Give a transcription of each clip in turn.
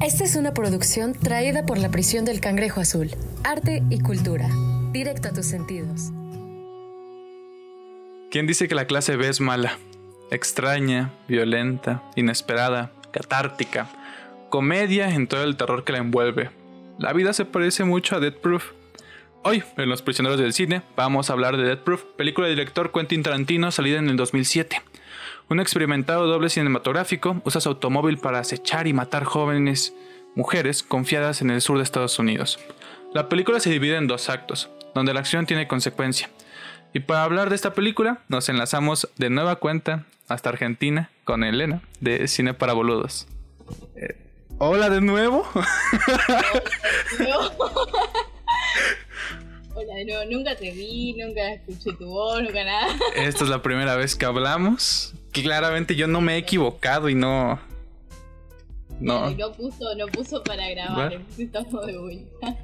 Esta es una producción traída por la prisión del Cangrejo Azul. Arte y cultura. Directo a tus sentidos. ¿Quién dice que la clase B es mala? Extraña, violenta, inesperada, catártica, comedia en todo el terror que la envuelve. La vida se parece mucho a Dead Proof. Hoy, en Los Prisioneros del Cine, vamos a hablar de Dead Proof, película del director Quentin Tarantino salida en el 2007. Un experimentado doble cinematográfico usa su automóvil para acechar y matar jóvenes mujeres confiadas en el sur de Estados Unidos. La película se divide en dos actos, donde la acción tiene consecuencia. Y para hablar de esta película, nos enlazamos de nueva cuenta hasta Argentina con Elena de Cine para Boludos. Eh, Hola de nuevo. De nuevo, nunca te vi, nunca escuché tu voz, nunca nada. Esta es la primera vez que hablamos. Claramente yo no me he equivocado y no. No. No puso, no puso para grabar, estamos de vuelta.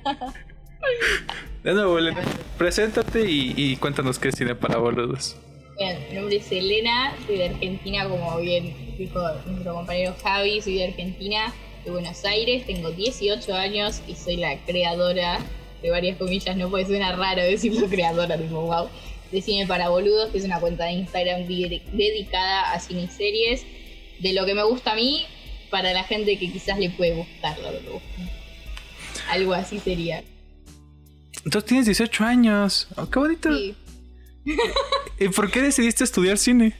De nuevo, Elena, preséntate y, cuéntanos qué es cine para boludos. Bien, mi nombre es Elena, soy de Argentina, como bien dijo nuestro compañero Javi, soy de Argentina, de Buenos Aires, tengo 18 años y soy la creadora de varias comillas, no puede suena raro decirlo creadora, tipo wow, de Cine para Boludos, que es una cuenta de Instagram dedicada a cine y series, de lo que me gusta a mí, para la gente que quizás le puede gustar lo que me gusta. Algo así sería. Entonces tienes 18 años. Oh, qué bonito. Sí. ¿Y por qué decidiste estudiar cine?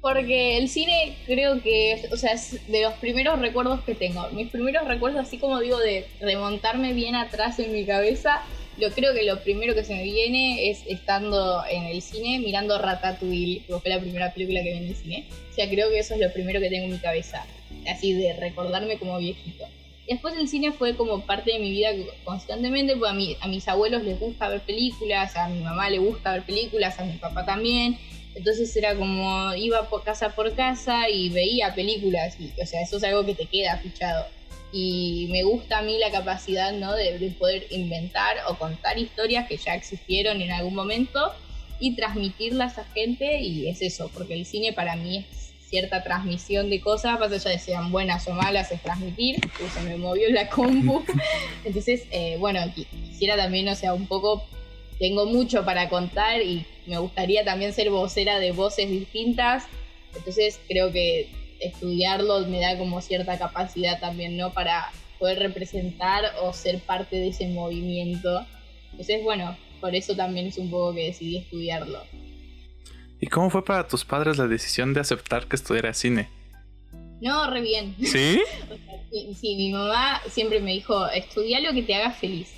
Porque el cine creo que, o sea, es de los primeros recuerdos que tengo. Mis primeros recuerdos, así como digo, de remontarme bien atrás en mi cabeza, yo creo que lo primero que se me viene es estando en el cine mirando Ratatouille, que fue la primera película que vi en el cine. O sea, creo que eso es lo primero que tengo en mi cabeza, así de recordarme como viejito. Después el cine fue como parte de mi vida constantemente, porque a, a mis abuelos les gusta ver películas, a mi mamá le gusta ver películas, a mi papá también. Entonces era como iba por casa por casa y veía películas, y, o sea, eso es algo que te queda fichado. Y me gusta a mí la capacidad ¿no? de, de poder inventar o contar historias que ya existieron en algún momento y transmitirlas a gente y es eso, porque el cine para mí es cierta transmisión de cosas, más allá de sean buenas o malas, es transmitir, se me movió la compu. Entonces, eh, bueno, quisiera también, o sea, un poco, tengo mucho para contar y me gustaría también ser vocera de voces distintas. Entonces, creo que estudiarlo me da como cierta capacidad también, ¿no? Para poder representar o ser parte de ese movimiento. Entonces, bueno, por eso también es un poco que decidí estudiarlo. ¿Y cómo fue para tus padres la decisión de aceptar que estudiara cine? No, re bien. ¿Sí? sí, mi mamá siempre me dijo, estudia lo que te haga feliz,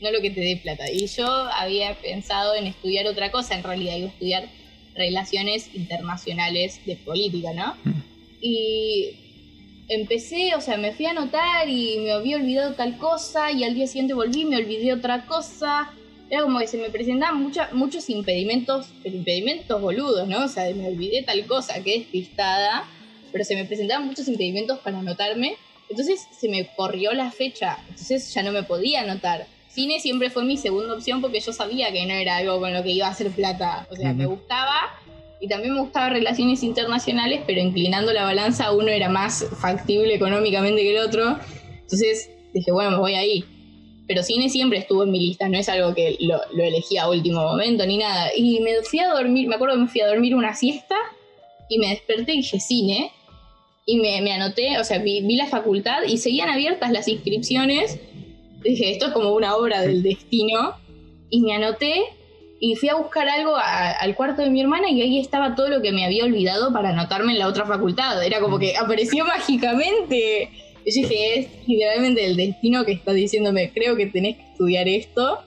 no lo que te dé plata. Y yo había pensado en estudiar otra cosa, en realidad iba a estudiar relaciones internacionales de política, ¿no? Mm. Y empecé, o sea, me fui a anotar y me había olvidado tal cosa y al día siguiente volví y me olvidé otra cosa era como que se me presentaban muchos impedimentos, pero impedimentos boludos, ¿no? O sea, me olvidé tal cosa, qué despistada, pero se me presentaban muchos impedimentos para anotarme. Entonces se me corrió la fecha, entonces ya no me podía anotar. Cine siempre fue mi segunda opción porque yo sabía que no era algo con lo que iba a hacer plata. O sea, me gustaba y también me gustaba relaciones internacionales, pero inclinando la balanza uno era más factible económicamente que el otro. Entonces dije, bueno, me voy ahí pero cine siempre estuvo en mi lista, no es algo que lo, elegí a último momento ni nada. Y me fui a dormir, me acuerdo que me fui a dormir una siesta y me desperté y dije cine. Y me, anoté, o sea, vi, la facultad y seguían abiertas las inscripciones. Dije, esto es como una obra del destino. Y me anoté y fui a buscar algo al cuarto de mi hermana y ahí estaba todo lo que me había olvidado para anotarme en la otra facultad. Era como que apareció mágicamente. Yo dije, es literalmente el destino que está diciéndome, creo que tenés que estudiar esto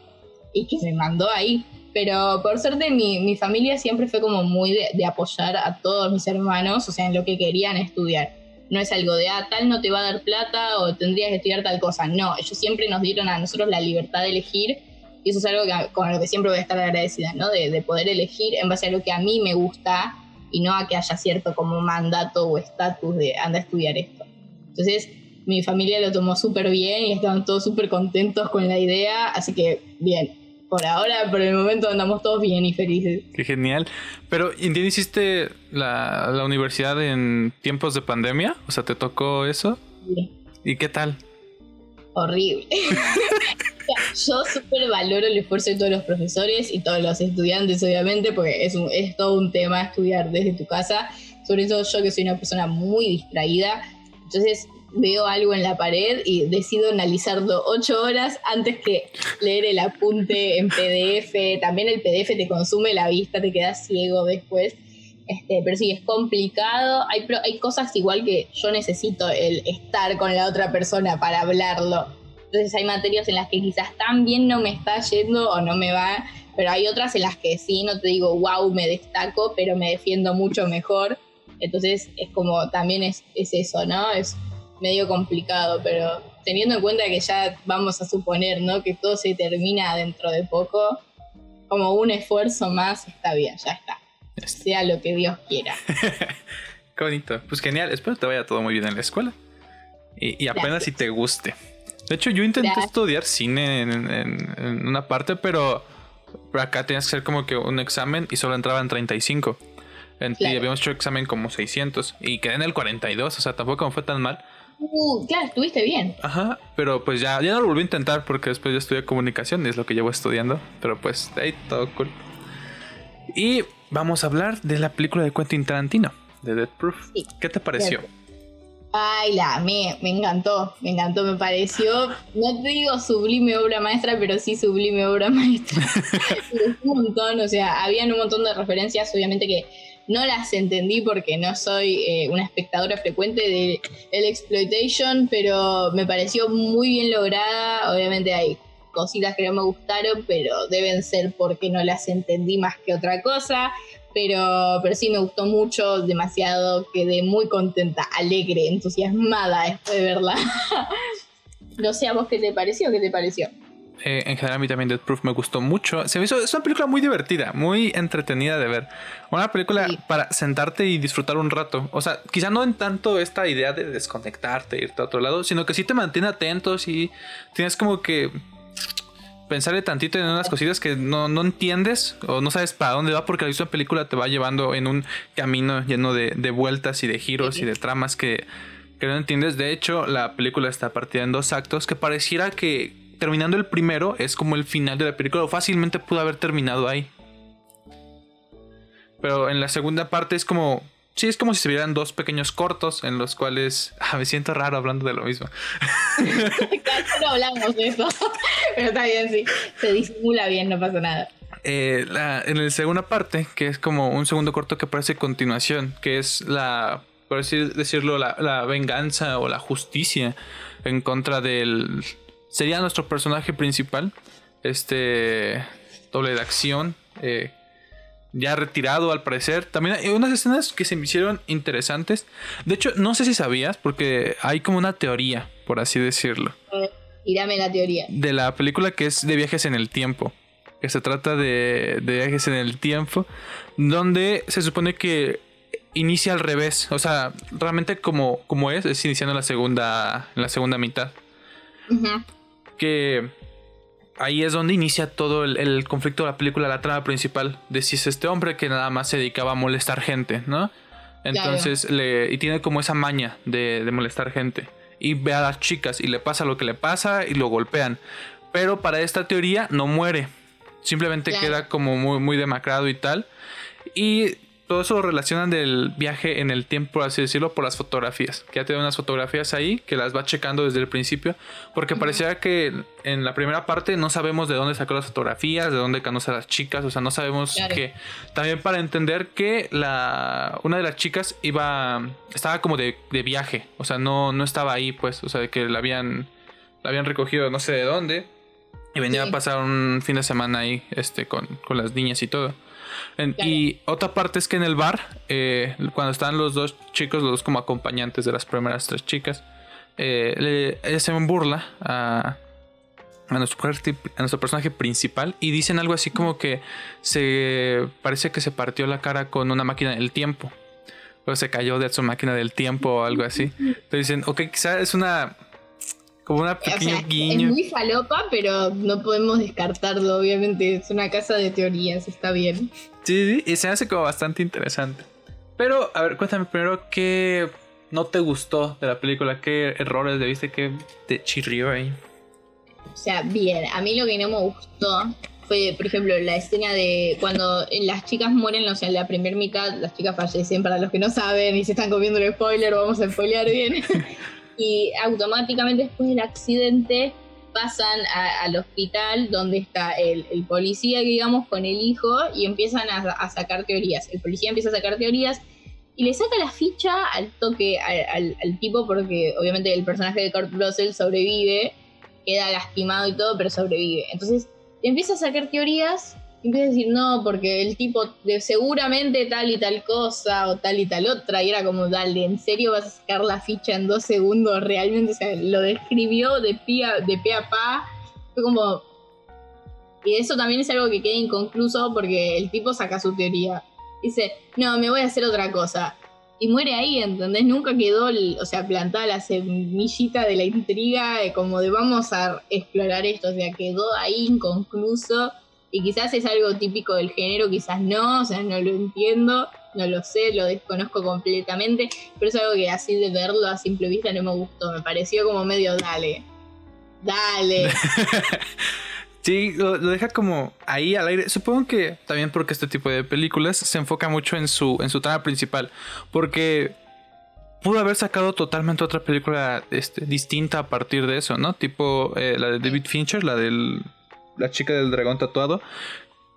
y que me mandó ahí. Pero por suerte mi, mi familia siempre fue como muy de, apoyar a todos mis hermanos, o sea, en lo que querían estudiar. No es algo de, ah, tal no te va a dar plata o tendrías que estudiar tal cosa. No, ellos siempre nos dieron a nosotros la libertad de elegir y eso es algo con lo que siempre voy a estar agradecida, ¿no? De, de poder elegir en base a lo que a mí me gusta y no a que haya cierto como mandato o estatus de anda a estudiar esto. Entonces, mi familia lo tomó súper bien y estaban todos súper contentos con la idea, así que bien. Por ahora, por el momento andamos todos bien y felices. Qué genial. Pero, ¿entiendes? ¿Hiciste la, la universidad en tiempos de pandemia? O sea, ¿te tocó eso? Sí. ¿Y qué tal? Horrible. Yo súper valoro el esfuerzo de todos los profesores y todos los estudiantes, obviamente, porque es, es todo un tema estudiar desde tu casa. Sobre todo yo que soy una persona muy distraída. Entonces veo algo en la pared y decido analizarlo ocho horas antes que leer el apunte en PDF. También el PDF te consume la vista, te quedas ciego después. Este, pero sí, es complicado. Hay, hay cosas igual que yo necesito el estar con la otra persona para hablarlo. Entonces hay materias en las que quizás tan bien no me está yendo o no me va, pero hay otras en las que sí, no te digo, wow, me destaco, pero me defiendo mucho mejor. Entonces es como, también es, es eso, ¿no? Es medio complicado, pero teniendo en cuenta que ya vamos a suponer, ¿no? Que todo se termina dentro de poco, como un esfuerzo más, está bien, ya está. Sea lo que Dios quiera. Qué bonito. Pues genial. Espero que te vaya todo muy bien en la escuela. Y, apenas si te guste. De hecho, yo intenté estudiar cine en, una parte, pero acá tenías que hacer como que un examen y solo entraban 35. Y habíamos hecho examen como 600 y quedé en el 42, o sea, tampoco me fue tan mal. Uh, claro, estuviste bien. Ajá, pero pues ya, ya no lo volví a intentar porque después ya estudié comunicación y es lo que llevo estudiando. Pero pues ahí todo cool. Y vamos a hablar de la película de Quentin Tarantino, de Dead Proof. ¿Qué te pareció? Ay, la me, me encantó, me encantó, me pareció, no te digo sublime obra maestra, pero sí sublime obra maestra. un montón, o sea, habían un montón de referencias, obviamente que no las entendí porque no soy eh, una espectadora frecuente de el exploitation, pero me pareció muy bien lograda. Obviamente hay cositas que no me gustaron, pero deben ser porque no las entendí más que otra cosa. Pero, pero sí me gustó mucho, demasiado, quedé muy contenta, alegre, entusiasmada después de verla. no sé a vos qué te pareció, qué te pareció. Eh, en general a mí también Death Proof me gustó mucho. Se me hizo, es una película muy divertida, muy entretenida de ver. Una película para sentarte y disfrutar un rato. O sea, quizá no en tanto esta idea de desconectarte, irte a otro lado, sino que sí te mantiene atentos y tienes como que pensarle tantito en unas cositas que no, entiendes o no sabes para dónde va porque la misma película te va llevando en un camino lleno de, vueltas y de giros y de tramas que, que no entiendes. De hecho, la película está partida en dos actos que pareciera que terminando el primero es como el final de la película. O fácilmente pudo haber terminado ahí. Pero en la segunda parte es como. Sí, es como si se vieran dos pequeños cortos en los cuales. Ah, me siento raro hablando de lo mismo. no hablamos de eso. Pero está bien, sí. Se disimula bien, no pasa nada. Eh, en la segunda parte, que es como un segundo corto que parece continuación, que es la, por decir, decirlo, la, la venganza o la justicia en contra del, sería nuestro personaje principal. Este doble de acción. Eh, ya retirado al parecer. También hay unas escenas que se me hicieron interesantes. De hecho, no sé si sabías, porque hay como una teoría, por así decirlo. y dame la teoría. De la película que es de viajes en el tiempo. Que se trata de, de viajes en el tiempo. Donde se supone que inicia al revés. O sea, realmente como, como es, es iniciando la segunda, la segunda mitad que ahí es donde inicia todo el, conflicto de la película, la trama principal, de si es este hombre que nada más se dedicaba a molestar gente, ¿no? Entonces, le, y tiene como esa maña de, molestar gente. Y ve a las chicas y le pasa lo que le pasa y lo golpean. Pero para esta teoría no muere. Simplemente queda como muy, muy demacrado y tal. Y todo eso lo relacionan del viaje en el tiempo, por así decirlo, por las fotografías. Que ya tiene unas fotografías ahí que las va checando desde el principio. Porque parecía que en la primera parte no sabemos de dónde sacó las fotografías, de dónde conoce a las chicas. O sea, no sabemos que. También para entender que la una de las chicas iba. estaba como de, viaje. O sea, no, no estaba ahí, pues. O sea, que la habían. La habían recogido no sé de dónde. Y venía a pasar un fin de semana ahí, este, con, con las niñas y todo. Y otra parte es que en el bar, eh, cuando están los dos chicos, los dos como acompañantes de las primeras tres chicas, eh, ella se burla a, a, nuestro, a nuestro personaje principal y dicen algo así como que se parece que se partió la cara con una máquina del tiempo. O se cayó de su máquina del tiempo o algo así. Entonces dicen, ok, quizá es una como una pequeña guiño. Es muy falopa, pero no podemos descartarlo, obviamente. Es una casa de teorías, está bien. Sí, sí, y se hace como bastante interesante. Pero, a ver, cuéntame primero qué. no te gustó de la película? ¿Qué errores le viste que te chirrió ahí? O sea, bien, a mí lo que no me gustó fue, por ejemplo, la escena de cuando las chicas mueren, o sea, en la primera mitad las chicas fallecen, para los que no saben y se están comiendo el spoiler, vamos a spoilear bien. y automáticamente después del accidente pasan al hospital donde está el, policía, digamos, con el hijo y empiezan a, sacar teorías. El policía empieza a sacar teorías y le saca la ficha al toque al, tipo porque obviamente el personaje de Kurt Russell sobrevive, queda lastimado y todo, pero sobrevive. Entonces empieza a sacar teorías empieza a decir, no, porque el tipo de seguramente tal y tal cosa o tal y tal otra, y era como, dale, ¿en serio vas a sacar la ficha en dos segundos? Realmente, o sea, lo describió de pie a, de a pa, fue como... Y eso también es algo que queda inconcluso porque el tipo saca su teoría. Dice, no, me voy a hacer otra cosa. Y muere ahí, ¿entendés? Nunca quedó, o sea, plantada la semillita de la intriga, como de vamos a explorar esto, o sea, quedó ahí inconcluso y quizás es algo típico del género, quizás no, o sea, no lo entiendo, no lo sé, lo desconozco completamente, pero es algo que así de verlo a simple vista no me gustó, me pareció como medio dale, dale. Sí, lo, deja como ahí al aire. Supongo que también porque este tipo de películas se enfoca mucho en su, en su trama principal. Porque pudo haber sacado totalmente otra película este, distinta a partir de eso, ¿no? Tipo eh, la de David Fincher, la del la chica del dragón tatuado.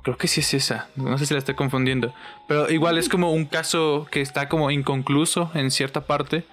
Creo que sí es esa. No sé si la estoy confundiendo. Pero igual es como un caso que está como inconcluso en cierta parte.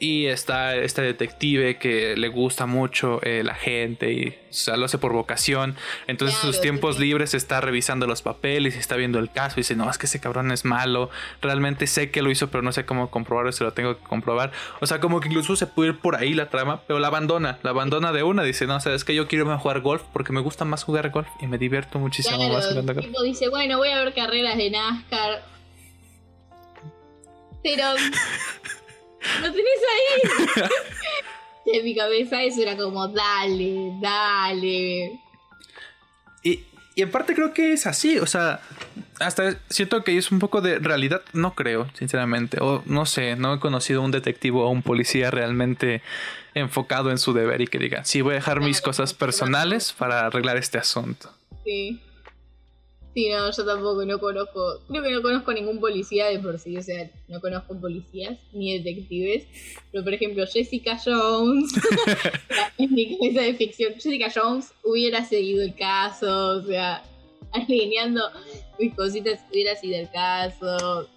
Y está este detective que le gusta mucho eh, la gente y lo hace por vocación. Entonces sus tiempos libres está revisando los papeles y está viendo el caso y dice, no, es que ese cabrón es malo. Realmente sé que lo hizo, pero no sé cómo comprobarlo, se lo tengo que comprobar. O sea, como que incluso se puede ir por ahí la trama, pero la abandona, la abandona de una. Dice, no, o sea, es que yo quiero a jugar golf porque me gusta más jugar golf y me divierto muchísimo más jugando golf. dice, bueno, voy a ver carreras de NASCAR. Pero... ¡Lo tenés ahí! en mi cabeza eso era como, dale, dale. Y, y en parte creo que es así, o sea, hasta siento que es un poco de realidad, no creo, sinceramente, o no sé, no he conocido un detective o un policía realmente enfocado en su deber y que diga, sí, voy a dejar mis cosas personales para arreglar este asunto. Sí. Sí, no, yo tampoco no conozco, creo que no conozco ningún policía de por sí, o sea, no conozco policías ni detectives, pero por ejemplo Jessica Jones, en mi cabeza de ficción, Jessica Jones hubiera seguido el caso, o sea, alineando mis cositas hubiera sido el caso,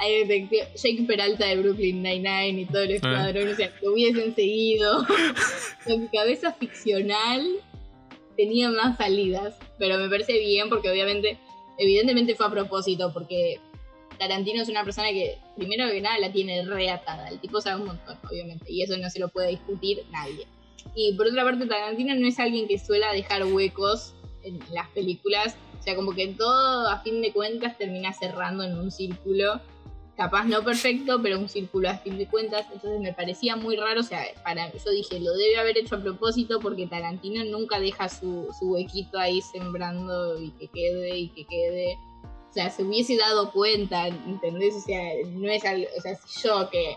hay detective, Jake Peralta de Brooklyn Nine-Nine y todo el ah. escuadrón, o sea, lo hubiesen seguido, en mi cabeza ficcional tenía más salidas, pero me parece bien porque obviamente, evidentemente fue a propósito, porque Tarantino es una persona que, primero que nada, la tiene reatada. El tipo sabe un montón, obviamente, y eso no se lo puede discutir nadie. Y por otra parte, Tarantino no es alguien que suela dejar huecos en las películas. O sea, como que todo, a fin de cuentas, termina cerrando en un círculo capaz no perfecto, pero un círculo a fin de cuentas. Entonces me parecía muy raro. O sea, para yo dije, lo debe haber hecho a propósito porque Tarantino nunca deja su, su huequito ahí sembrando y que quede y que quede. O sea, se hubiese dado cuenta, ¿entendés? O sea, no es algo, o sea, si yo que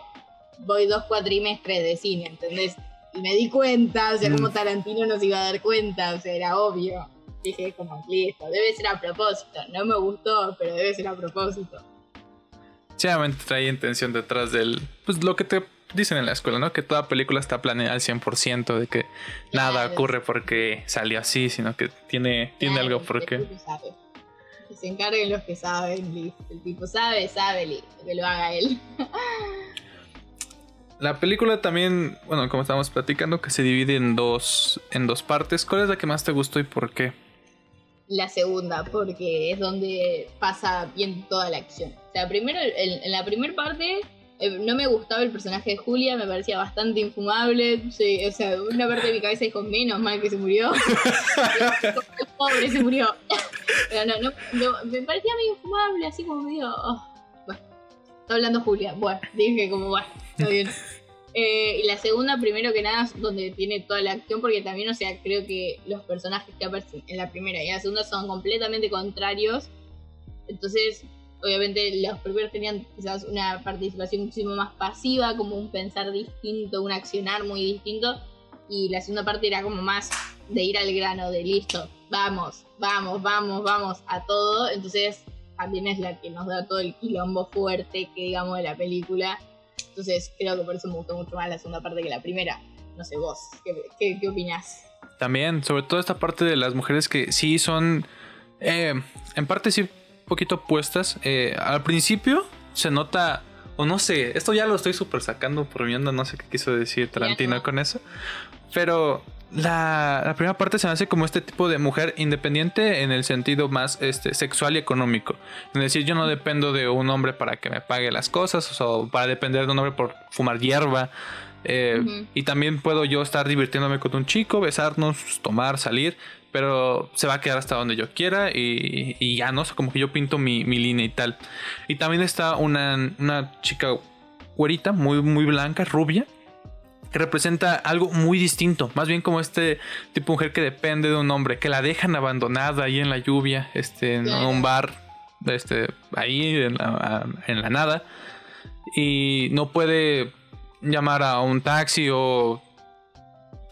voy dos cuatrimestres de cine, ¿entendés? Y me di cuenta, o sea, como mm. Tarantino no se iba a dar cuenta, o sea, era obvio. Dije, como, listo, debe ser a propósito. No me gustó, pero debe ser a propósito. Sinceramente trae intención detrás del. Pues lo que te dicen en la escuela, ¿no? Que toda película está planeada al 100%, de que nada ocurre porque salió así, sino que tiene, tiene algo por qué. Que se encarguen los que saben, listo. El tipo sabe, sabe, listo, que lo haga él. La película también, bueno, como estamos platicando, que se divide en dos, en dos partes. ¿Cuál es la que más te gustó y por qué? La segunda, porque es donde pasa bien toda la acción sea, primero, en, la primera parte eh, no me gustaba el personaje de Julia, me parecía bastante infumable. o sea, una parte de mi cabeza dijo, menos mal que se murió. Pobre, se murió. Pero no, no, me parecía medio infumable, así como medio... Oh, bueno, está hablando Julia. Bueno, dije como, bueno, está bien. Eh, y la segunda, primero que nada, donde tiene toda la acción, porque también, o sea, creo que los personajes que aparecen en la primera y en la segunda son completamente contrarios. Entonces, obviamente los primeros tenían quizás una participación muchísimo más pasiva, como un pensar distinto, un accionar muy distinto, y la segunda parte era como más de ir al grano, de listo, vamos, vamos, vamos, vamos a todo, entonces también es la que nos da todo el quilombo fuerte que digamos de la película, entonces creo que por eso me gustó mucho más la segunda parte que la primera. No sé vos, ¿qué, qué, opinás? También, sobre todo esta parte de las mujeres que sí son, eh, en parte sí, poquito puestas. Eh, al principio se nota, o no sé, esto ya lo estoy súper sacando por mi onda, no sé qué quiso decir Tarantino con eso. Pero la, primera parte se me hace como este tipo de mujer independiente en el sentido más este, sexual y económico. Es decir, yo no dependo de un hombre para que me pague las cosas o para depender de un hombre por fumar hierba. Eh, y también puedo yo estar divirtiéndome con un chico, besarnos, tomar, salir, pero se va a quedar hasta donde yo quiera y, ya no, como que yo pinto mi, línea y tal. Y también está una, una chica güerita, muy, muy blanca, rubia, que representa algo muy distinto, más bien como este tipo de mujer que depende de un hombre, que la dejan abandonada ahí en la lluvia, este, en un bar, este, ahí en la nada, y no puede llamar a un taxi o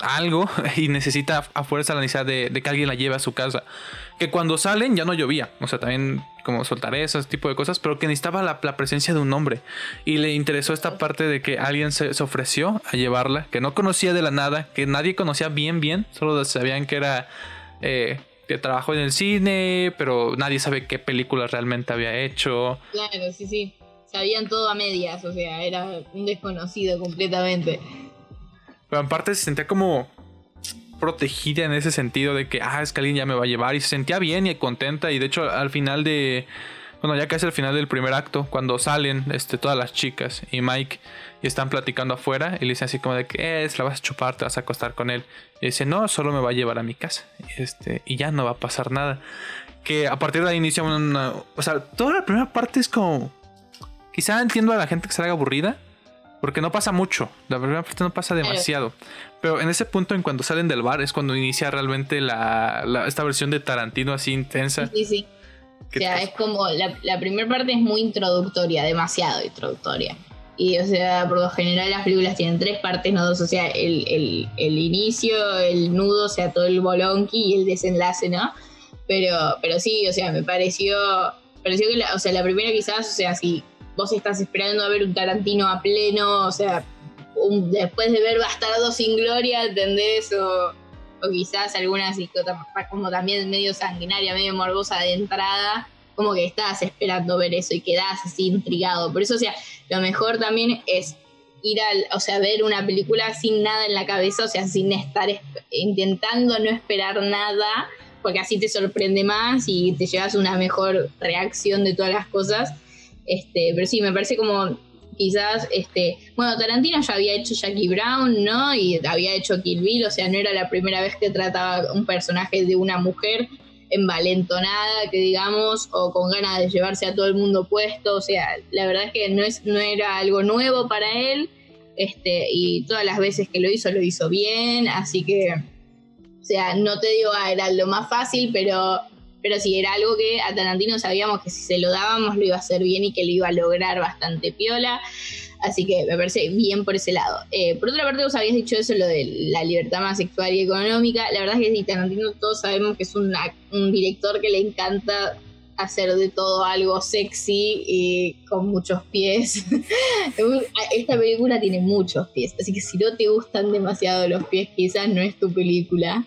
algo y necesita a fuerza la necesidad de, que alguien la lleve a su casa. Que cuando salen ya no llovía, o sea, también como soltar ese tipo de cosas, pero que necesitaba la, presencia de un hombre. Y le interesó esta parte de que alguien se, ofreció a llevarla, que no conocía de la nada, que nadie conocía bien, bien, solo sabían que era... Eh, que trabajó en el cine, pero nadie sabe qué películas realmente había hecho. Claro, sí, sí sabían todo a medias, o sea, era un desconocido completamente. Pero aparte se sentía como protegida en ese sentido de que, ah, es que alguien ya me va a llevar y se sentía bien y contenta y de hecho al final de, bueno, ya casi al final del primer acto, cuando salen este, todas las chicas y Mike y están platicando afuera y le dicen así como de que es, la vas a chupar, te vas a acostar con él. Y dice, no, solo me va a llevar a mi casa. Este, y ya no va a pasar nada. Que a partir de ahí inicia. O sea, toda la primera parte es como Quizá entiendo a la gente que se haga aburrida, porque no pasa mucho. La primera parte no pasa demasiado. Pero en ese punto, en cuando salen del bar, es cuando inicia realmente la, esta versión de Tarantino así intensa. Sí, sí. O sea, es como la, la primera parte es muy introductoria, demasiado introductoria. Y, o sea, por lo general las películas tienen tres partes, no dos. O sea, el, el, el inicio, el nudo, o sea, todo el bolonqui y el desenlace, ¿no? Pero, pero sí, o sea, me pareció, pareció que, la, o sea, la primera quizás, o sea, sí, vos estás esperando a ver un Tarantino a pleno, o sea, después de ver Bastardo sin Gloria, ¿entendés? O, o quizás alguna como también medio sanguinaria, medio morbosa de entrada, como que estás esperando ver eso y quedás así intrigado. Por eso, o sea, lo mejor también es ir al, o sea, ver una película sin nada en la cabeza, o sea, sin estar intentando no esperar nada, porque así te sorprende más y te llevas una mejor reacción de todas las cosas este, pero sí, me parece como quizás, este, bueno, Tarantino ya había hecho Jackie Brown, ¿no? Y había hecho Kill Bill, o sea, no era la primera vez que trataba un personaje de una mujer envalentonada, que digamos, o con ganas de llevarse a todo el mundo puesto, o sea, la verdad es que no, es, no era algo nuevo para él, este, y todas las veces que lo hizo, lo hizo bien, así que, o sea, no te digo, ah, era lo más fácil, pero pero sí, era algo que a Tarantino sabíamos que si se lo dábamos lo iba a hacer bien y que lo iba a lograr bastante piola. Así que me parece bien por ese lado. Eh, por otra parte, vos habías dicho eso, lo de la libertad más sexual y económica. La verdad es que sí, Tarantino todos sabemos que es un, un director que le encanta hacer de todo algo sexy y con muchos pies. Esta película tiene muchos pies, así que si no te gustan demasiado los pies, quizás no es tu película.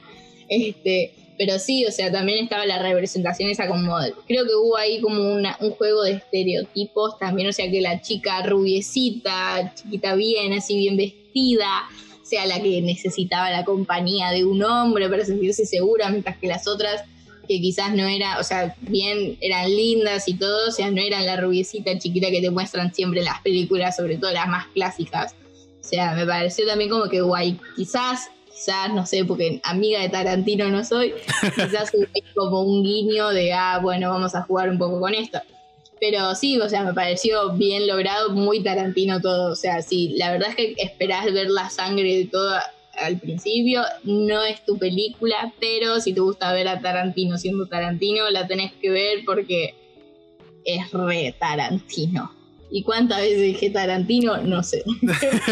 Este, pero sí, o sea, también estaba la representación esa como, creo que hubo ahí como una, un juego de estereotipos también, o sea, que la chica rubiecita, chiquita bien, así bien vestida, sea la que necesitaba la compañía de un hombre para sentirse segura, mientras que las otras, que quizás no era, o sea, bien, eran lindas y todo, o sea, no eran la rubiecita chiquita que te muestran siempre en las películas, sobre todo las más clásicas. O sea, me pareció también como que guay, quizás quizás, no sé, porque amiga de Tarantino no soy, quizás como un guiño de, ah, bueno, vamos a jugar un poco con esto. Pero sí, o sea, me pareció bien logrado, muy Tarantino todo. O sea, sí, la verdad es que esperás ver la sangre de todo al principio. No es tu película, pero si te gusta ver a Tarantino siendo Tarantino, la tenés que ver porque es re Tarantino. ¿Y cuántas veces dije Tarantino? No sé.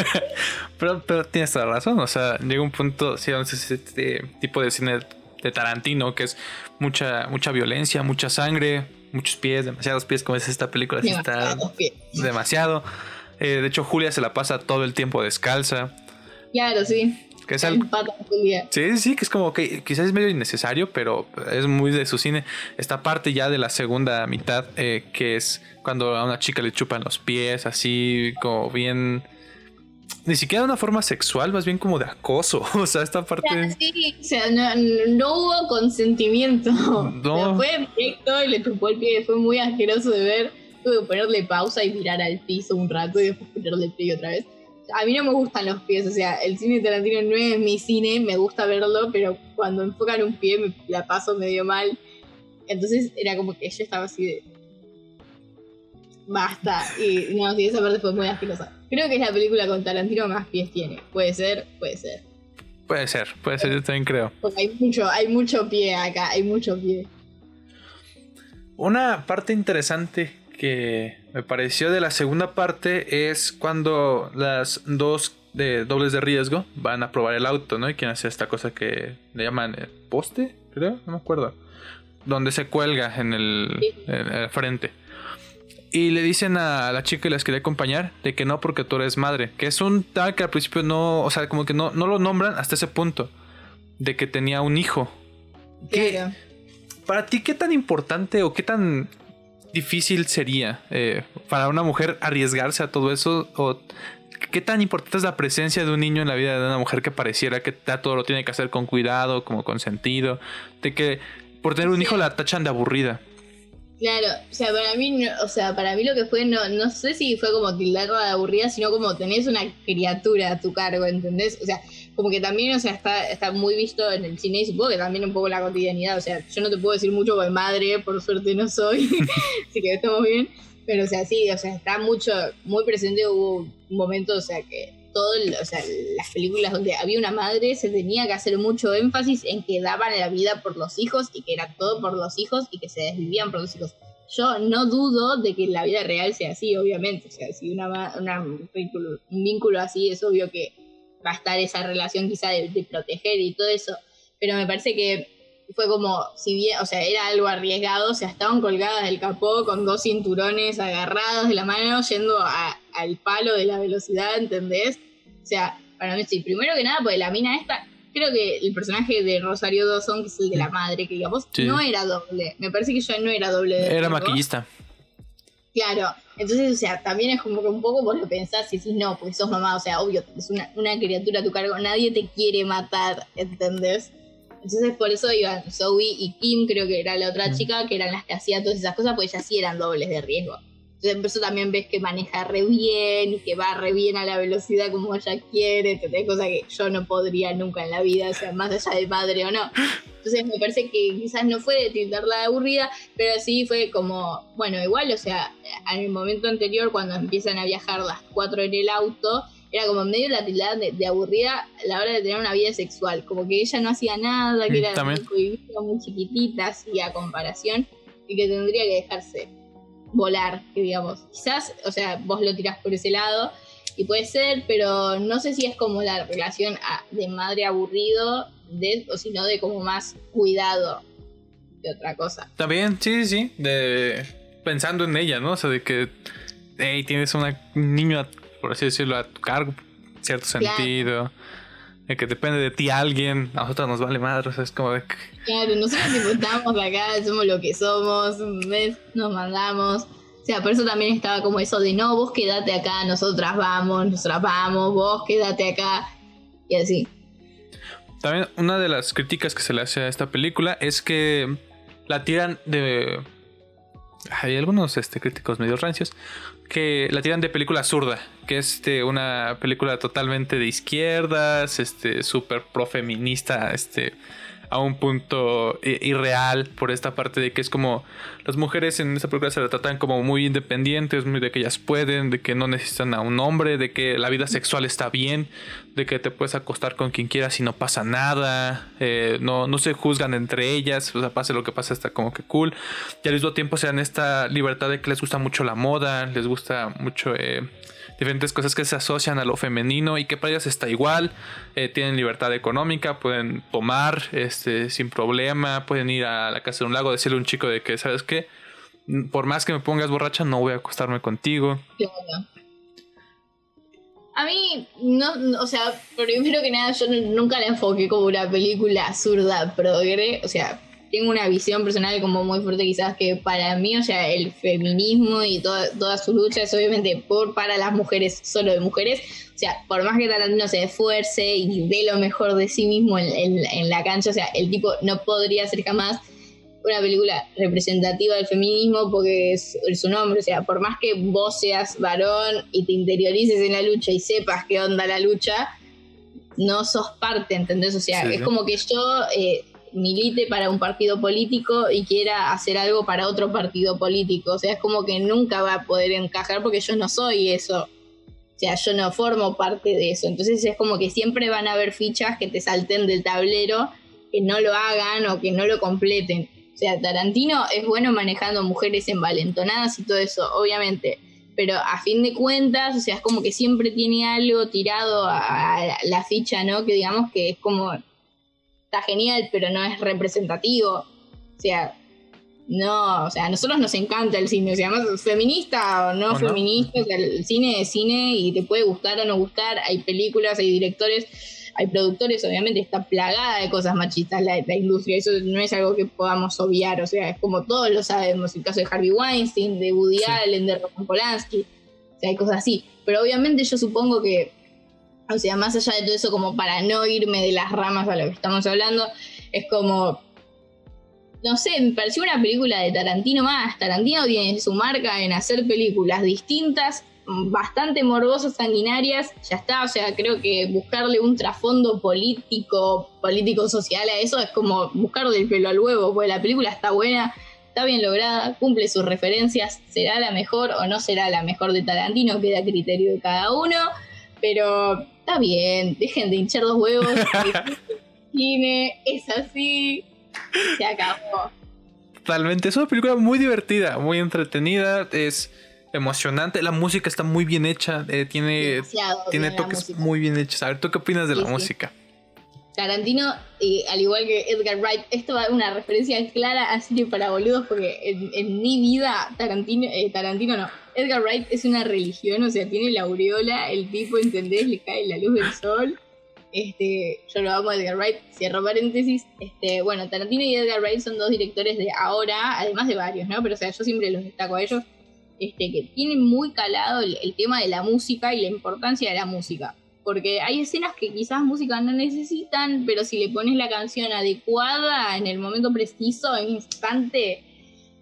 pero, pero tienes toda razón. O sea, llega un punto, si este tipo de cine de Tarantino, que es mucha, mucha violencia, mucha sangre, muchos pies, demasiados pies, como es esta película. está demasiado. Eh, de hecho, Julia se la pasa todo el tiempo descalza. Claro, sí. Que es algo... Sí, sí, que es como que quizás es medio innecesario, pero es muy de su cine. Esta parte ya de la segunda mitad, eh, que es cuando a una chica le chupan los pies, así como bien ni siquiera de una forma sexual, más bien como de acoso. O sea, esta parte. Sí, o sea, no, hubo consentimiento. No. fue directo y le chupó el pie. Fue muy asqueroso de ver. Tuve que ponerle pausa y mirar al piso un rato y después ponerle el pie otra vez. A mí no me gustan los pies, o sea, el cine Tarantino no es mi cine, me gusta verlo, pero cuando enfocan un pie me la paso medio mal. Entonces era como que yo estaba así de. Basta. Y no, sí, esa parte fue muy asquerosa. Creo que es la película con Tarantino más pies tiene. Puede ser, puede ser. Puede ser, puede ser, yo también creo. Porque hay mucho, hay mucho pie acá, hay mucho pie. Una parte interesante que me pareció de la segunda parte es cuando las dos de dobles de riesgo van a probar el auto, ¿no? Y quieren hacer esta cosa que le llaman el poste, creo, no me acuerdo. Donde se cuelga en el, en el frente. Y le dicen a la chica que les quería acompañar de que no porque tú eres madre. Que es un tal que al principio no, o sea, como que no, no lo nombran hasta ese punto. De que tenía un hijo. ¿Qué, para ti, ¿qué tan importante o qué tan difícil sería eh, para una mujer arriesgarse a todo eso? ¿O qué tan importante es la presencia de un niño en la vida de una mujer que pareciera que todo lo tiene que hacer con cuidado, como con sentido? De que por tener un hijo la tachan de aburrida. Claro, o sea, para mí, o sea, para mí lo que fue, no, no sé si fue como tildarla de aburrida, sino como tenés una criatura a tu cargo, ¿entendés? O sea, como que también, o sea, está, está muy visto en el cine y supongo que también un poco la cotidianidad, o sea, yo no te puedo decir mucho de madre, por suerte no soy, así que estamos bien, pero o sea, sí, o sea, está mucho, muy presente, hubo un momento, o sea, que todo, o sea, las películas donde había una madre se tenía que hacer mucho énfasis en que daban la vida por los hijos y que era todo por los hijos y que se desvivían por los hijos. Yo no dudo de que la vida real sea así, obviamente. O sea, si una, un, vínculo, así es obvio que va a estar esa relación quizá de, de proteger y todo eso. Pero me parece que fue como, si bien, o sea, era algo arriesgado, o sea, estaban colgadas del capó con dos cinturones agarrados de la mano, yendo al palo de la velocidad, ¿entendés? O sea, para mí sí, primero que nada, pues la mina esta, creo que el personaje de Rosario Dawson, que es el de la madre, que digamos, no era doble. Me parece que ya no era doble. De era maquillista. Claro, entonces, o sea, también es como que un poco vos lo pensás y decís, no, porque sos mamá, o sea, obvio, es una, una criatura a tu cargo, nadie te quiere matar, ¿entendés? Entonces por eso iban Zoe y Kim, creo que era la otra mm. chica, que eran las que hacían todas esas cosas, pues ellas sí eran dobles de riesgo. Entonces por eso también ves que maneja re bien y que va re bien a la velocidad como ella quiere, es cosa que yo no podría nunca en la vida, o sea, más allá de madre o no. Entonces me parece que quizás no fue de tildarla de aburrida, pero sí fue como, bueno, igual, o sea, en el momento anterior cuando empiezan a viajar las cuatro en el auto, era como medio la tildada de, aburrida a la hora de tener una vida sexual, como que ella no hacía nada, que era muy, muy chiquitita, así a comparación, y que tendría que dejarse volar, digamos. Quizás, o sea, vos lo tirás por ese lado, y puede ser, pero no sé si es como la relación de madre aburrido, de, o sino de como más cuidado de otra cosa. También, sí, sí, de pensando en ella, ¿no? O sea, de que hey, tienes un niño por así decirlo, a tu cargo, cierto sentido. De que depende de ti alguien, a nosotros nos vale madre, o sea, es como de. Claro, nosotros estamos acá, somos lo que somos, ¿ves? nos mandamos. O sea, por eso también estaba como eso de no, vos quédate acá, nosotras vamos, nosotras vamos, vos quédate acá, y así. También una de las críticas que se le hace a esta película es que la tiran de... Hay algunos este, críticos medio rancios que la tiran de película zurda, que es este, una película totalmente de izquierdas, este, súper profeminista, este, a un punto irreal por esta parte de que es como las mujeres en esta película se la tratan como muy independientes, muy de que ellas pueden, de que no necesitan a un hombre, de que la vida sexual está bien, de que te puedes acostar con quien quieras y no pasa nada, eh, no, no se juzgan entre ellas, o sea, pase lo que pase, está como que cool. Y al mismo tiempo se dan esta libertad de que les gusta mucho la moda, les gusta mucho eh, diferentes cosas que se asocian a lo femenino y que para ellas está igual, eh, tienen libertad económica, pueden tomar este, sin problema, pueden ir a la casa de un lago, decirle a un chico de que, ¿sabes qué? Por más que me pongas borracha, no voy a acostarme contigo. A mí, no, o sea, primero que nada, yo nunca la enfoqué como una película absurda, progre. O sea, tengo una visión personal como muy fuerte, quizás que para mí, o sea, el feminismo y toda, toda su lucha es obviamente por para las mujeres, solo de mujeres. O sea, por más que Tarantino se esfuerce y dé lo mejor de sí mismo en la cancha, o sea, el tipo no podría ser jamás una película representativa del feminismo porque es, su nombre, o sea, por más que vos seas varón y te interiorices en la lucha y sepas qué onda la lucha, no sos parte, ¿entendés? O sea, es como que yo eh, milite para un partido político y quiera hacer algo para otro partido político, o sea, es como que nunca va a poder encajar porque yo no soy eso. O sea, yo no formo parte de eso. Entonces es como que siempre van a haber fichas que te salten del tablero, que no lo hagan o que no lo completen. O sea, Tarantino es bueno manejando mujeres envalentonadas y todo eso, obviamente. Pero a fin de cuentas, o sea, es como que siempre tiene algo tirado a la ficha, ¿no? Que digamos que es como. Está genial, pero no es representativo. O sea, no, o sea, a nosotros nos encanta el cine, o sea, más feminista o no, feminista, o sea, el cine es cine y te puede gustar o no gustar, hay películas, hay directores hay productores, obviamente está plagada de cosas machistas la, industria, eso no es algo que podamos obviar, o sea, es como todos lo sabemos, el caso de Harvey Weinstein, de Woody Allen, de Roman Polanski, o sea, hay cosas así, pero obviamente yo supongo que, o sea, más allá de todo eso, como para no irme de las ramas a lo que estamos hablando, es como no sé, me pareció una película de Tarantino más. Tarantino tiene su marca en hacer películas distintas bastante morbosas, sanguinarias, ya está, o sea, creo que buscarle un trasfondo político, político-social a eso es como buscarle el pelo al huevo, porque la película está buena, está bien lograda, cumple sus referencias, será la mejor o no será la mejor de Tarantino, queda a criterio de cada uno, pero está bien, dejen de hinchar los huevos, cine, es así, se acabó. Totalmente, es una película muy divertida, muy entretenida, es emocionante. La música está muy bien hecha. Eh, tiene tiene toques muy bien hechos. A ver, ¿tú qué opinas de la música? Tarantino, al igual que Edgar Wright, esto va una referencia clara así para boludos, porque en, mi vida Tarantino, eh, Tarantino no, Edgar Wright es una religión, o sea, tiene la aureola, el tipo, ¿entendés? Le cae la luz del sol. Este, yo lo amo a Edgar Wright, cierro paréntesis. Este, bueno, Tarantino y Edgar Wright son dos directores de ahora, además de varios, ¿no? Pero o sea, yo siempre los destaco a ellos este, que tiene muy calado el, tema de la música y la importancia de la música. Porque hay escenas que quizás música no necesitan, pero si le pones la canción adecuada en el momento preciso, en instante,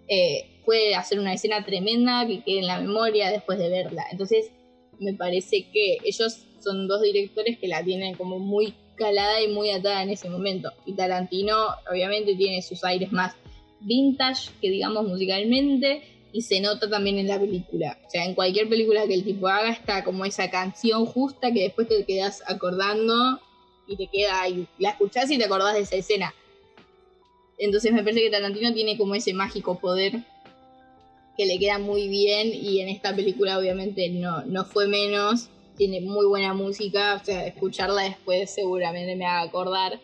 eh, puede hacer una escena tremenda que quede en la memoria después de verla. Entonces, me parece que ellos son dos directores que la tienen como muy calada y muy atada en ese momento. Y Tarantino, obviamente, tiene sus aires más vintage que digamos musicalmente, y se nota también en la película. O sea, en cualquier película que el tipo haga está como esa canción justa que después te quedas acordando y te queda ahí. La escuchás y te acordás de esa escena. Entonces me parece que Tarantino tiene como ese mágico poder que le queda muy bien y en esta película obviamente no, no fue menos. Tiene muy buena música, o sea, escucharla después seguramente me haga acordar.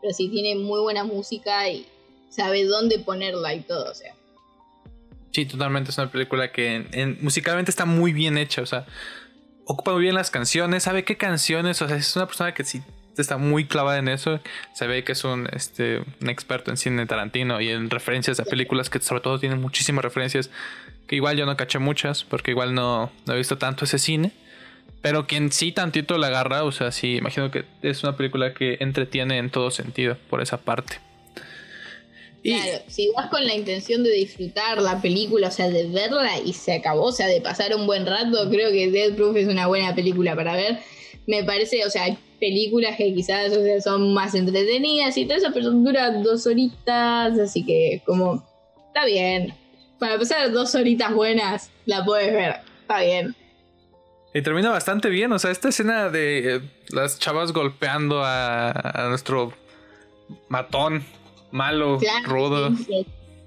Pero sí tiene muy buena música y sabe dónde ponerla y todo, o sea. Sí, totalmente. Es una película que musicalmente está muy bien hecha. O sea, ocupa muy bien las canciones. Sabe qué canciones. O sea, es una persona que sí está muy clavada en eso. Se ve que es un, este, un experto en cine Tarantino y en referencias a películas que sobre todo tienen muchísimas referencias. Que igual yo no caché muchas porque igual no, no he visto tanto ese cine. Pero quien sí tantito la agarra, o sea, sí, imagino que es una película que entretiene en todo sentido por esa parte. Claro, si vas con la intención de disfrutar la película, o sea, de verla y se acabó, o sea, de pasar un buen rato, creo que Dead Proof es una buena película para ver. Me parece, o sea, hay películas que quizás son más entretenidas y todo eso, pero duran dos horitas, así que como, está bien. Para pasar dos horitas buenas, la puedes ver, está bien. Y termina bastante bien, o sea, esta escena de eh, las chavas golpeando a, nuestro matón malo, rudo.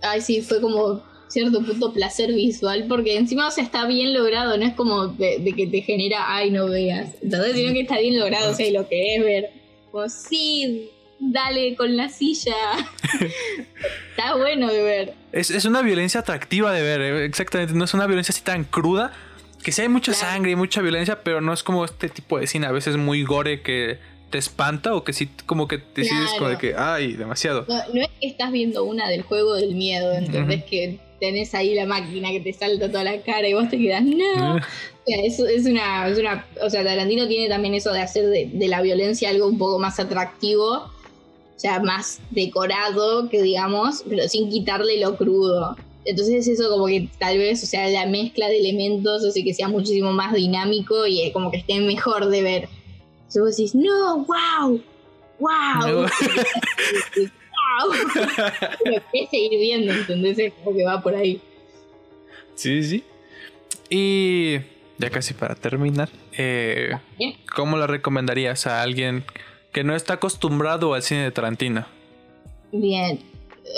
Ay, sí, fue como cierto punto placer visual, porque encima o sea, está bien logrado, no es como de, que te genera, ay, no veas. Entonces, sino que está bien logrado, o sea, y lo querés ver. Como, sí, dale con la silla. está bueno de ver. Es, es, una violencia atractiva de ver, eh, exactamente, no es una violencia así tan cruda, que sí hay mucha sangre y mucha violencia, pero no es como este tipo de cine a veces muy gore que te espanta o que sí como que decides como de que, ay, demasiado. No, es que estás viendo una del juego del miedo, ¿entendés? Que tenés ahí la máquina que te salta toda la cara y vos te quedas, no. eso es una, es una, o sea, Tarantino tiene también eso de hacer de, de, la violencia algo un poco más atractivo, o sea, más decorado, que digamos, pero sin quitarle lo crudo. Entonces eso como que tal vez, o sea, la mezcla de elementos hace que sea muchísimo más dinámico y como que esté mejor de ver. Entonces vos decís, no, wow, wow. wow. Pero que seguir viendo, ¿entendés? Como que va por ahí. Sí, sí. Y ya casi para terminar, eh, ¿cómo la recomendarías a alguien que no está acostumbrado al cine de Tarantino? Bien,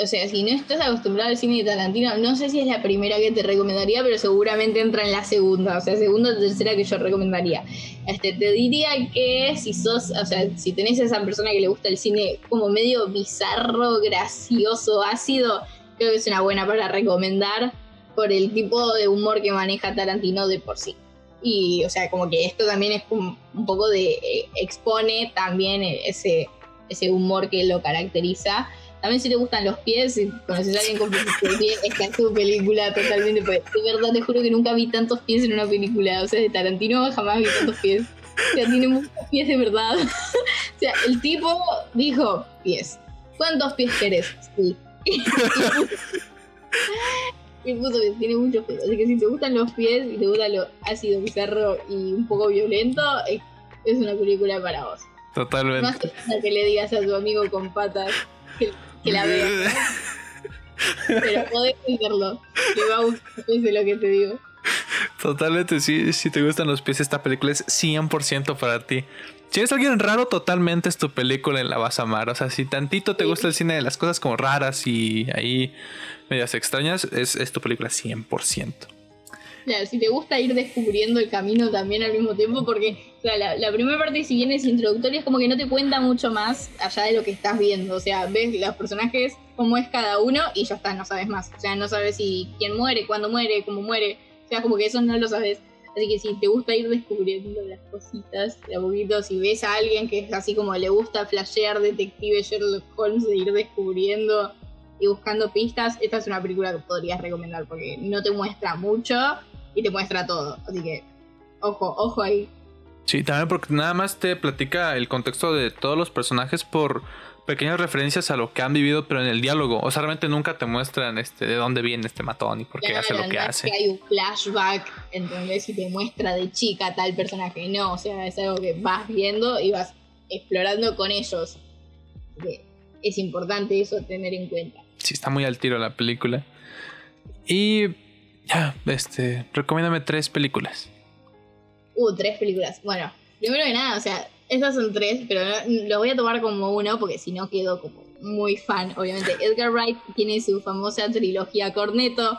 o sea, si no estás acostumbrado al cine de Tarantino, no sé si es la primera que te recomendaría, pero seguramente entra en la segunda, o sea, segunda o tercera que yo recomendaría. Este, te diría que si sos, o sea, si tenés a esa persona que le gusta el cine como medio bizarro, gracioso, ácido, creo que es una buena para recomendar por el tipo de humor que maneja Tarantino de por sí. Y, o sea, como que esto también es un, un poco de, eh, expone también ese, ese humor que lo caracteriza también si te gustan los pies, si conoces a alguien con pies esta es tu película totalmente. Pues, de verdad, te juro que nunca vi tantos pies en una película. O sea, de Tarantino jamás vi tantos pies. O sea, tiene muchos pies de verdad. o sea, el tipo dijo pies. ¿Cuántos pies querés? Sí. y puso que tiene muchos pies. Así que si te gustan los pies y te gusta lo ácido, bizarro y un poco violento, es una película para vos. Totalmente. No hace que le digas a tu amigo con patas que que la vea. Pero podés entenderlo. Te va a gustar, es lo que te digo. Totalmente, sí, si te gustan los pies, esta película es 100% para ti. Si eres alguien raro, totalmente es tu película y la vas a amar. O sea, si tantito te gusta el cine de las cosas como raras y ahí medias extrañas, es, es tu película 100% si te gusta ir descubriendo el camino también al mismo tiempo, porque la, primera parte, si bien es introductoria, es como que no te cuenta mucho más allá de lo que estás viendo. O sea, ves los personajes, cómo es cada uno y ya está, no sabes más. O sea, no sabes si quién muere, cuándo muere, cómo muere. O sea, como que eso no lo sabes. Así que si te gusta ir descubriendo las cositas de a poquito, si ves a alguien que es así como le gusta flashear detective Sherlock Holmes, de ir descubriendo y buscando pistas, esta es una película que podrías recomendar porque no te muestra mucho, y te muestra todo. Así que, ojo, ojo ahí. Sí, también porque nada más te platica el contexto de todos los personajes por pequeñas referencias a lo que han vivido, pero en el diálogo. O sea, realmente nunca te muestran este de dónde viene este matón y por qué hace lo que hace. Que hay un flashback, entonces, y te muestra de chica tal personaje. No, o sea, es algo que vas viendo y vas explorando con ellos. Es importante eso tener en cuenta. Sí, está muy al tiro la película. Y ya, este, recomiéndame tres películas. Uh, tres películas. Bueno, primero que nada, o sea, estas son tres, pero lo voy a tomar como uno porque si no quedo como muy fan, obviamente. Edgar Wright tiene su famosa trilogía Corneto.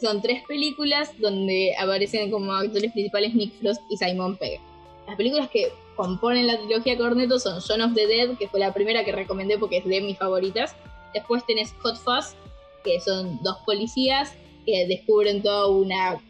Son tres películas donde aparecen como actores principales Nick Frost y Simon Pegg. Las películas que componen la trilogía Corneto son Son of the Dead, que fue la primera que recomendé porque es de mis favoritas. Después tenés Hot Fuzz, que son dos policías que descubren todo una,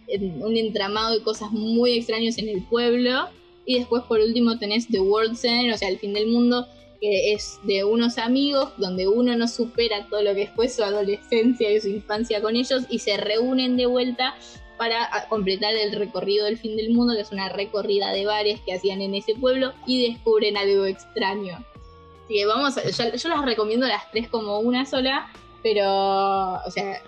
un entramado de cosas muy extrañas en el pueblo. Y después por último tenés The World Center, o sea, el fin del mundo, que es de unos amigos donde uno no supera todo lo que fue su adolescencia y su infancia con ellos y se reúnen de vuelta para completar el recorrido del fin del mundo, que es una recorrida de bares que hacían en ese pueblo y descubren algo extraño. Así que vamos, yo, yo las recomiendo las tres como una sola, pero, o sea,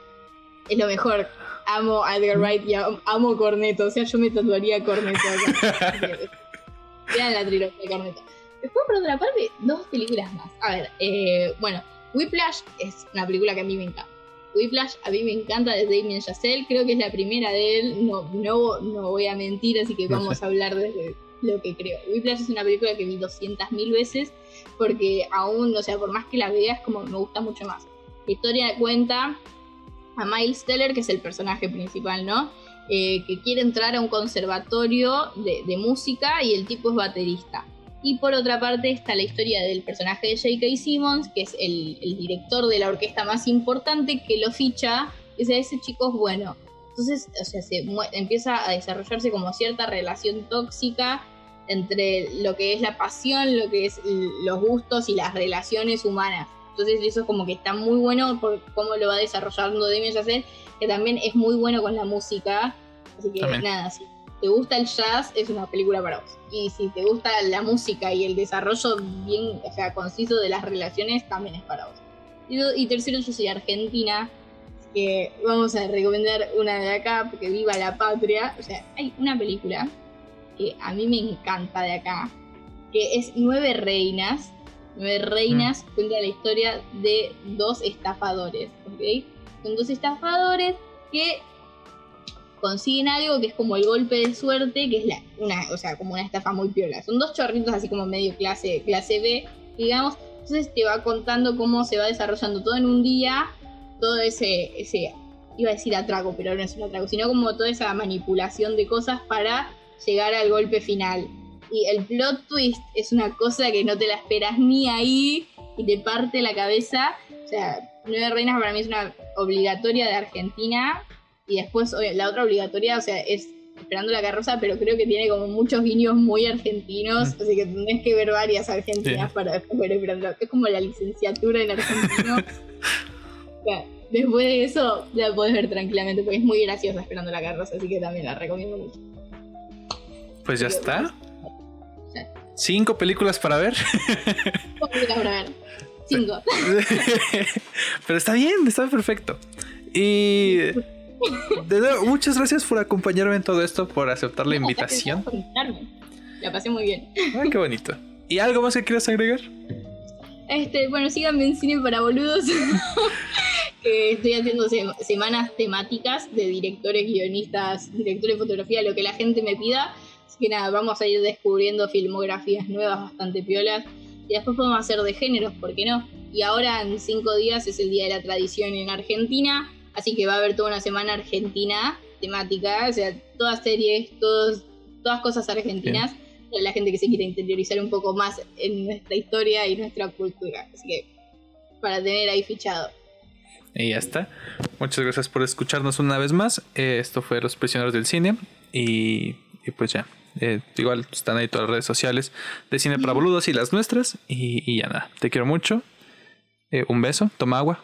es lo mejor. Amo a Edgar Wright y amo Corneto. O sea, yo me tatuaría Corneto Vean la trilogía de Corneto. Después, por otra parte, dos películas más. A ver, eh, bueno, Whiplash es una película que a mí me encanta. Whiplash a mí me encanta de Damien Chazelle, creo que es la primera de él, no, no, no voy a mentir, así que vamos a hablar desde lo que creo. Whiplash es una película que vi 200.000 veces porque aún, o sea, por más que la veas, como me gusta mucho más. La historia cuenta a Miles Teller, que es el personaje principal, ¿no? Eh, que quiere entrar a un conservatorio de, música y el tipo es baterista. Y por otra parte está la historia del personaje de J.K. Simmons, que es el, director de la orquesta más importante, que lo ficha, y ese chico es bueno. Entonces, o sea, se empieza a desarrollarse como cierta relación tóxica entre lo que es la pasión, lo que es los gustos y las relaciones humanas. Entonces eso es como que está muy bueno por cómo lo va desarrollando Damien Chazelle, que también es muy bueno con la música. Así que nada, si te gusta el jazz, es una película para vos. Y si te gusta la música y el desarrollo bien, o sea, conciso de las relaciones, también es para vos. Y, tercero, yo soy argentina, que vamos a recomendar una de acá, porque viva la patria. O sea, hay una película que a mí me encanta de acá, que es Nueve Reinas. Nueve Reinas mm. cuenta la historia de dos estafadores, ¿ok? Son dos estafadores que consiguen algo que es como el golpe de suerte, que es la, una, o sea, como una estafa muy piola. Son dos chorritos así como medio clase, clase B, digamos. Entonces te va contando cómo se va desarrollando todo en un día, todo ese, ese, iba a decir atraco, pero no es un atraco, sino como toda esa manipulación de cosas para llegar al golpe final. Y el plot twist es una cosa que no te la esperas ni ahí y te parte la cabeza. O sea, Nueve Reinas para mí es una obligatoria de Argentina. Y después la otra obligatoria, o sea, es Esperando la carroza, pero creo que tiene como muchos guiños muy argentinos. Así que tendrás que ver varias argentinas para ver Esperando. Es como la licenciatura en argentino. después de eso la puedes ver tranquilamente porque es muy graciosa Esperando la carroza. Así que también la recomiendo mucho. Pues ya está. Cinco películas para ver. películas para ver. Cinco. Pero está bien, está perfecto. Y de nuevo, muchas gracias por acompañarme en todo esto, por aceptar la invitación. La pasé muy bien. Ay, qué bonito. ¿Y algo más que quieras agregar? Este, bueno, síganme en cine para boludos. estoy haciendo semanas temáticas de directores, guionistas, directores de fotografía, lo que la gente me pida que nada, vamos a ir descubriendo filmografías nuevas bastante piolas. Y después podemos hacer de géneros, ¿por qué no? Y ahora en cinco días es el Día de la Tradición en Argentina, así que va a haber toda una semana argentina temática, o sea, todas series, todos, todas cosas argentinas, para la gente que se quiere interiorizar un poco más en nuestra historia y nuestra cultura. Así que, para tener ahí fichado. Y ya está. Muchas gracias por escucharnos una vez más. Eh, esto fue Los Prisioneros del Cine. Y, y pues ya. Eh, igual están ahí todas las redes sociales de Cine para Boludos y las nuestras. Y, ya nada. Te quiero mucho. Eh, un beso. Toma agua.